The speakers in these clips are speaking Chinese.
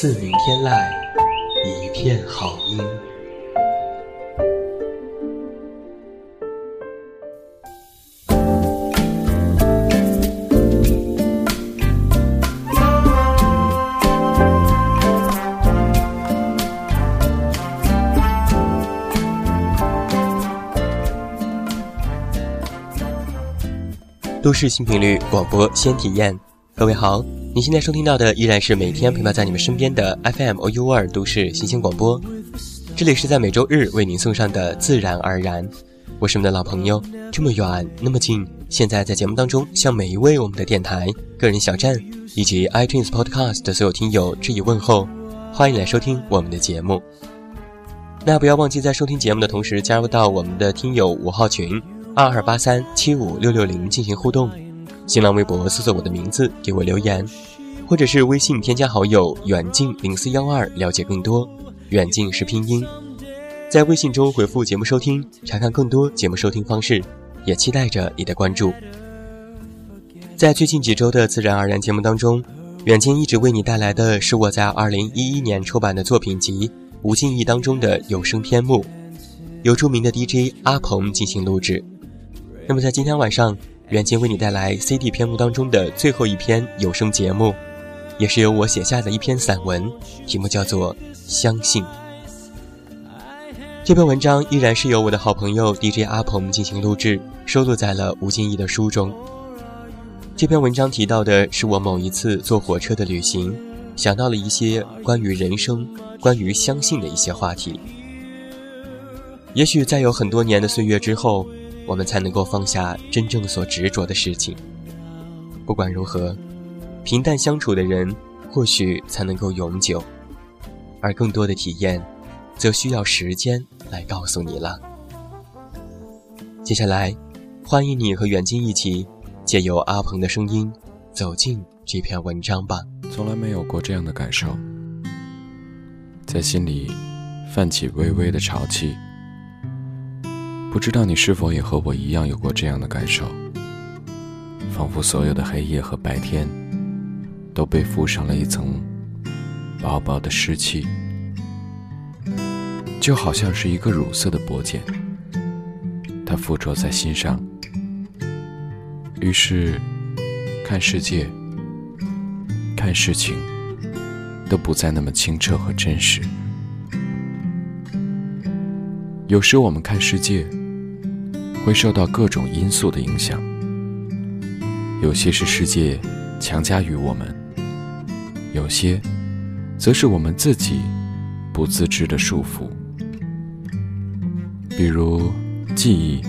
自鸣天籁，一片好音。都市新频率广播先体验，各位好，你现在收听到的依然是每天陪伴在你们身边的 FM OU 二都市新鲜广播，这里是在每周日为您送上的自然而然，我是你们的老朋友，这么远那么近，现在在节目当中向每一位我们的电台、个人小站以及 iTunes Podcast 的所有听友致以问候，欢迎来收听我们的节目。那不要忘记在收听节目的同时加入到我们的听友五号群。二二八三七五六六零进行互动，新浪微博搜索我的名字给我留言，或者是微信添加好友远近零四幺二了解更多。远近是拼音，在微信中回复节目收听，查看更多节目收听方式，也期待着你的关注。在最近几周的自然而然节目当中，远近一直为你带来的是我在二零一一年出版的作品集《无尽意》当中的有声篇目，由著名的 DJ 阿鹏进行录制。那么在今天晚上，远近为你带来 CD 篇目当中的最后一篇有声节目，也是由我写下的一篇散文，题目叫做《相信》。这篇文章依然是由我的好朋友 DJ 阿鹏进行录制，收录在了吴敬义的书中。这篇文章提到的是我某一次坐火车的旅行，想到了一些关于人生、关于相信的一些话题。也许在有很多年的岁月之后。我们才能够放下真正所执着的事情。不管如何，平淡相处的人或许才能够永久，而更多的体验，则需要时间来告诉你了。接下来，欢迎你和远近一起，借由阿鹏的声音，走进这篇文章吧。从来没有过这样的感受，在心里泛起微微的潮气。不知道你是否也和我一样有过这样的感受？仿佛所有的黑夜和白天都被覆上了一层薄薄的湿气，就好像是一个乳色的薄茧，它附着在心上，于是看世界、看事情都不再那么清澈和真实。有时我们看世界。会受到各种因素的影响，有些是世界强加于我们，有些则是我们自己不自知的束缚。比如记忆、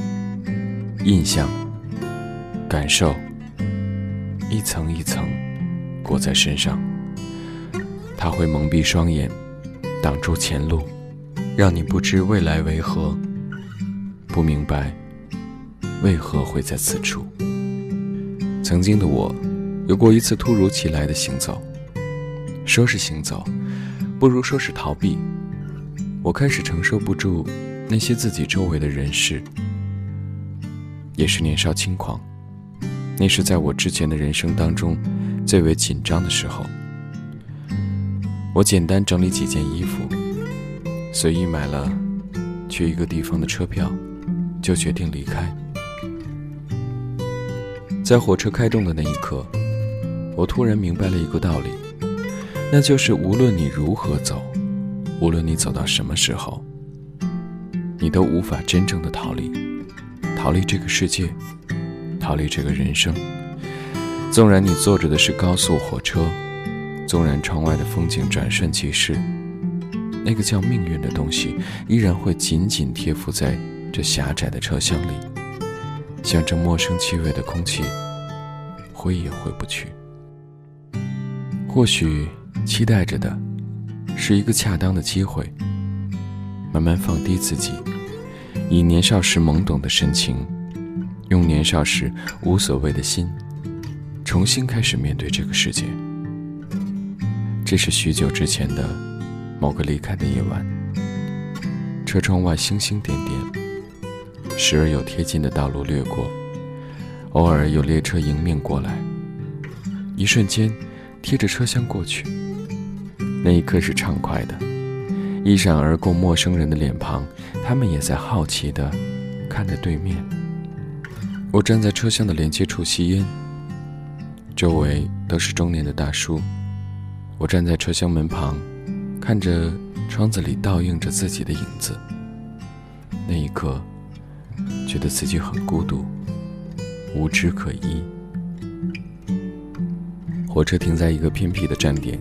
印象、感受，一层一层裹在身上，它会蒙蔽双眼，挡住前路，让你不知未来为何，不明白。为何会在此处？曾经的我，有过一次突如其来的行走。说是行走，不如说是逃避。我开始承受不住那些自己周围的人事，也是年少轻狂。那是在我之前的人生当中最为紧张的时候。我简单整理几件衣服，随意买了去一个地方的车票，就决定离开。在火车开动的那一刻，我突然明白了一个道理，那就是无论你如何走，无论你走到什么时候，你都无法真正的逃离，逃离这个世界，逃离这个人生。纵然你坐着的是高速火车，纵然窗外的风景转瞬即逝，那个叫命运的东西依然会紧紧贴附在这狭窄的车厢里。像这陌生气味的空气，挥也挥不去。或许期待着的，是一个恰当的机会，慢慢放低自己，以年少时懵懂的神情，用年少时无所谓的心，重新开始面对这个世界。这是许久之前的某个离开的夜晚，车窗外星星点点，时而有贴近的道路掠过，偶尔有列车迎面过来，一瞬间贴着车厢过去。那一刻是畅快的，一闪而过陌生人的脸庞，他们也在好奇地看着对面。我站在车厢的连接处吸烟，周围都是中年的大叔。我站在车厢门旁，看着窗子里倒映着自己的影子。那一刻，觉得自己很孤独，无枝可依。火车停在一个偏僻的站点，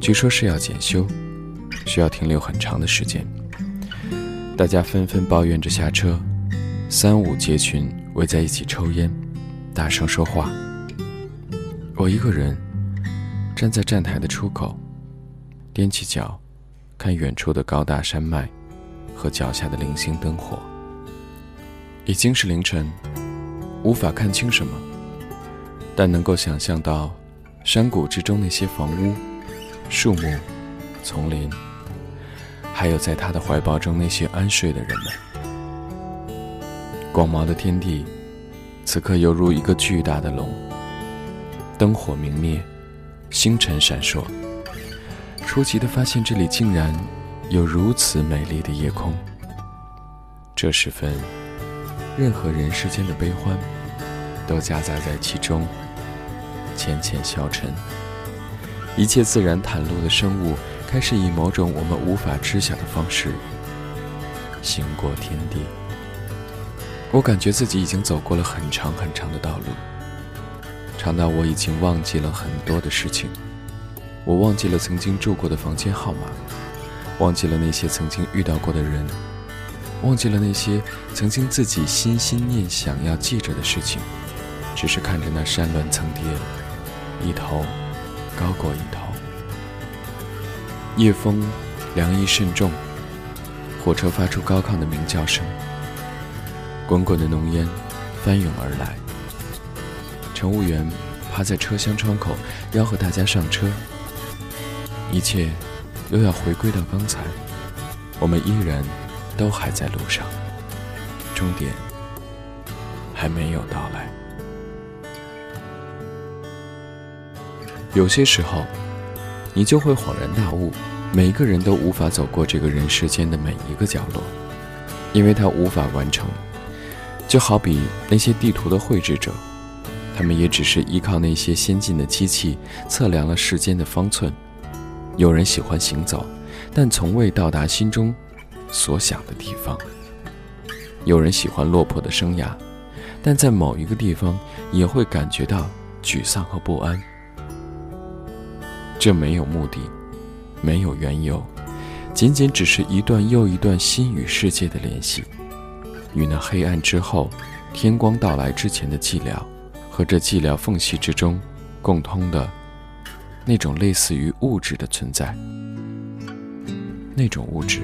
据说是要检修，需要停留很长的时间。大家纷纷抱怨着下车，三五结群围在一起抽烟，大声说话。我一个人。站在站台的出口，踮起脚，看远处的高大山脉和脚下的零星灯火。已经是凌晨，无法看清什么，但能够想象到山谷之中那些房屋、树木、丛林，还有在他的怀抱中那些安睡的人们。广袤的天地，此刻犹如一个巨大的笼，灯火明灭。星辰闪烁，出奇的发现这里竟然有如此美丽的夜空。这时分，任何人世间的悲欢都夹杂在其中，浅浅消沉。一切自然袒露的生物开始以某种我们无法知晓的方式行过天地。我感觉自己已经走过了很长很长的道路。长到我已经忘记了很多的事情，我忘记了曾经住过的房间号码，忘记了那些曾经遇到过的人，忘记了那些曾经自己心心念想要记着的事情，只是看着那山峦层叠，一头高过一头。夜风凉意甚重，火车发出高亢的鸣叫声，滚滚的浓烟翻涌而来。乘务员趴在车厢窗口，吆喝大家上车。一切又要回归到刚才，我们依然都还在路上，终点还没有到来。有些时候，你就会恍然大悟：每一个人都无法走过这个人世间的每一个角落，因为他无法完成。就好比那些地图的绘制者。他们也只是依靠那些先进的机器测量了世间的方寸。有人喜欢行走，但从未到达心中所想的地方；有人喜欢落魄的生涯，但在某一个地方也会感觉到沮丧和不安。这没有目的，没有缘由，仅仅只是一段又一段心与世界的联系，与那黑暗之后、天光到来之前的寂寥。和这寂寥缝隙之中，共通的那种类似于物质的存在，那种物质，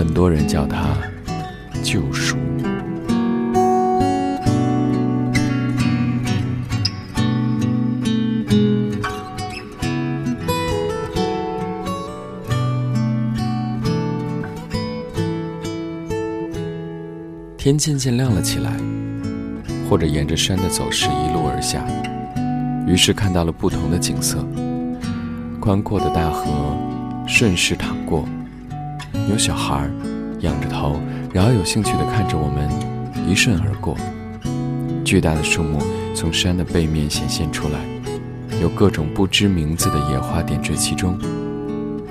很多人叫它救赎。天渐渐亮了起来。或者沿着山的走势一路而下，于是看到了不同的景色。宽阔的大河顺势淌过，有小孩仰着头，饶有兴趣地看着我们一瞬而过。巨大的树木从山的背面显现出来，有各种不知名字的野花点缀其中。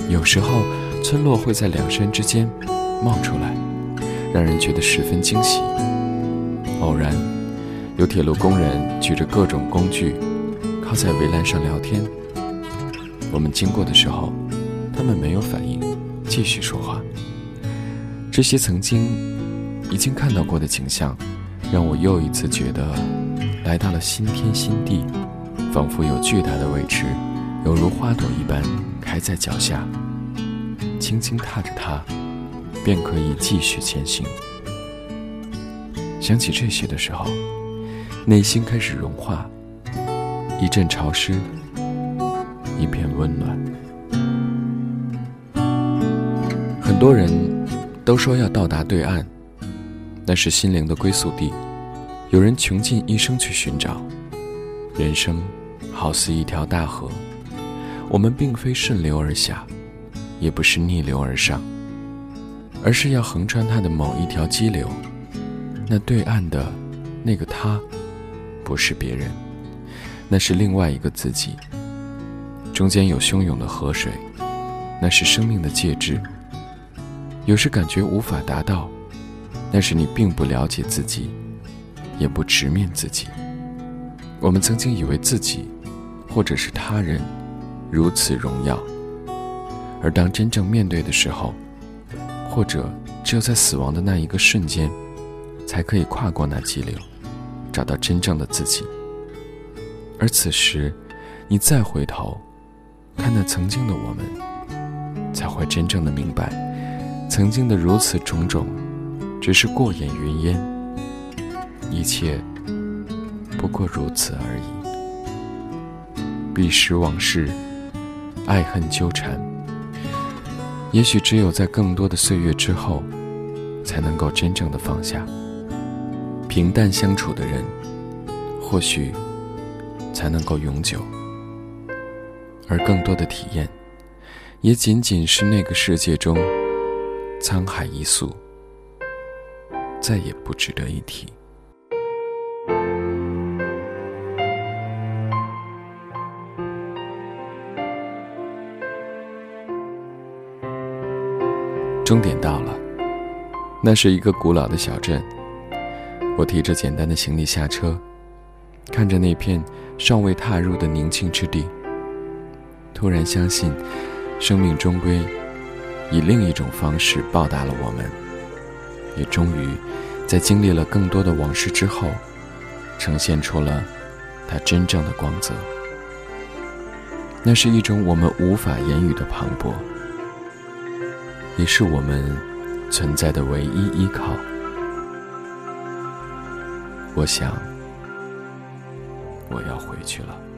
有时候，村落会在两山之间冒出来，让人觉得十分惊喜。偶然。有铁路工人举着各种工具，靠在围栏上聊天。我们经过的时候，他们没有反应，继续说话。这些曾经已经看到过的景象，让我又一次觉得来到了新天新地，仿佛有巨大的未知犹如花朵一般开在脚下，轻轻踏着它，便可以继续前行。想起这些的时候，内心开始融化，一阵潮湿，一片温暖。很多人都说要到达对岸，那是心灵的归宿地。有人穷尽一生去寻找。人生好似一条大河，我们并非顺流而下，也不是逆流而上，而是要横穿它的某一条激流。那对岸的那个他，不是别人，那是另外一个自己。中间有汹涌的河水，那是生命的介质。有时感觉无法达到，那是你并不了解自己，也不直面自己。我们曾经以为自己，或者是他人，如此荣耀，而当真正面对的时候，或者只有在死亡的那一个瞬间。才可以跨过那激流，找到真正的自己。而此时，你再回头，看那曾经的我们，才会真正的明白，曾经的如此种种，只是过眼云烟，一切不过如此而已。彼时往事，爱恨纠缠，也许只有在更多的岁月之后，才能够真正的放下。平淡相处的人，或许才能够永久；而更多的体验，也仅仅是那个世界中沧海一粟，再也不值得一提。终点到了，那是一个古老的小镇。我提着简单的行李下车，看着那片尚未踏入的宁静之地，突然相信，生命终归以另一种方式报答了我们，也终于在经历了更多的往事之后，呈现出了它真正的光泽。那是一种我们无法言语的磅礴，也是我们存在的唯一依靠。我想，我要回去了。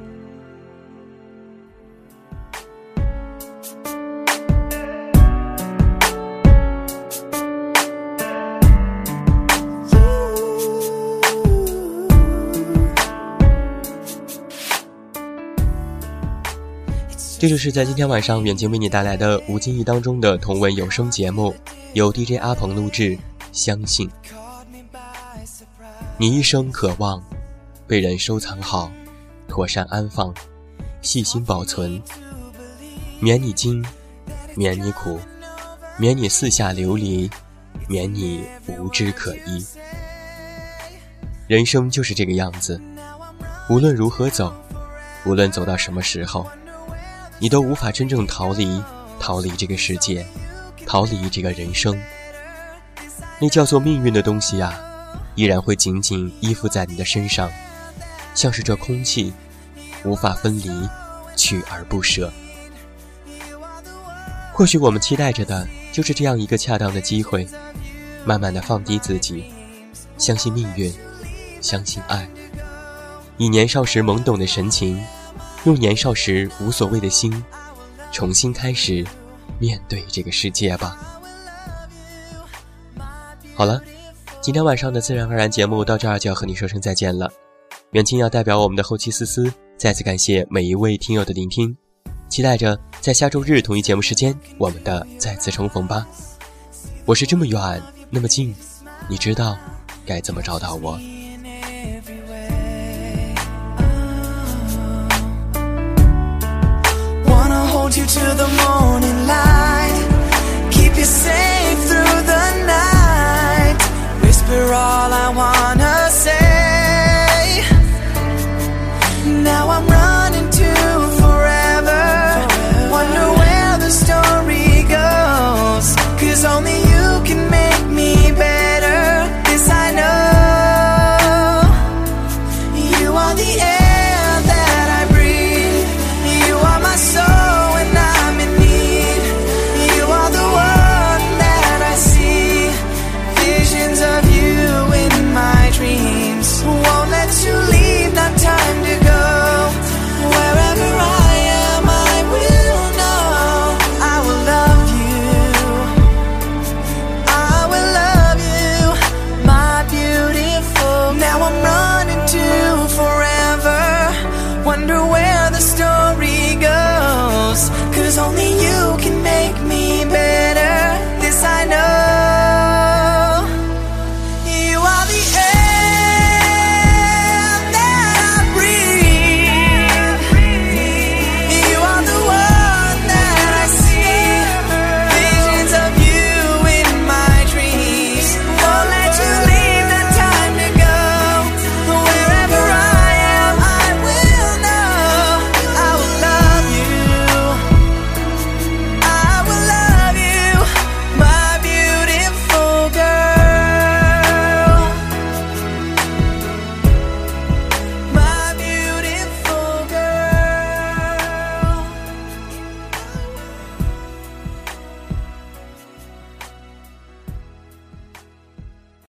这就是在今天晚上远近为你带来的无尽意当中的同文有声节目，由 DJ 阿鹏录制。相信。你一生渴望被人收藏好，妥善安放，细心保存，免你惊，免你苦，免你四下流离，免你无枝可依。人生就是这个样子，无论如何走，无论走到什么时候，你都无法真正逃离，逃离这个世界，逃离这个人生。那叫做命运的东西啊。依然会紧紧依附在你的身上，像是这空气，无法分离，取而不舍。或许我们期待着的就是这样一个恰当的机会，慢慢的放低自己，相信命运，相信爱，以年少时懵懂的神情，用年少时无所谓的心，重新开始面对这个世界吧。好了。今天晚上的自然而然节目到这儿就要和你说声再见了。远近要代表我们的后期思思，再次感谢每一位听友的聆听，期待着在下周日同一节目时间我们的再次重逢吧。我是这么远那么近，你知道该怎么找到我 to the morning light. Keep you safe through the night. Whisper all I wanna say. Now I'm running to forever. Wonder where the story only you can make me better.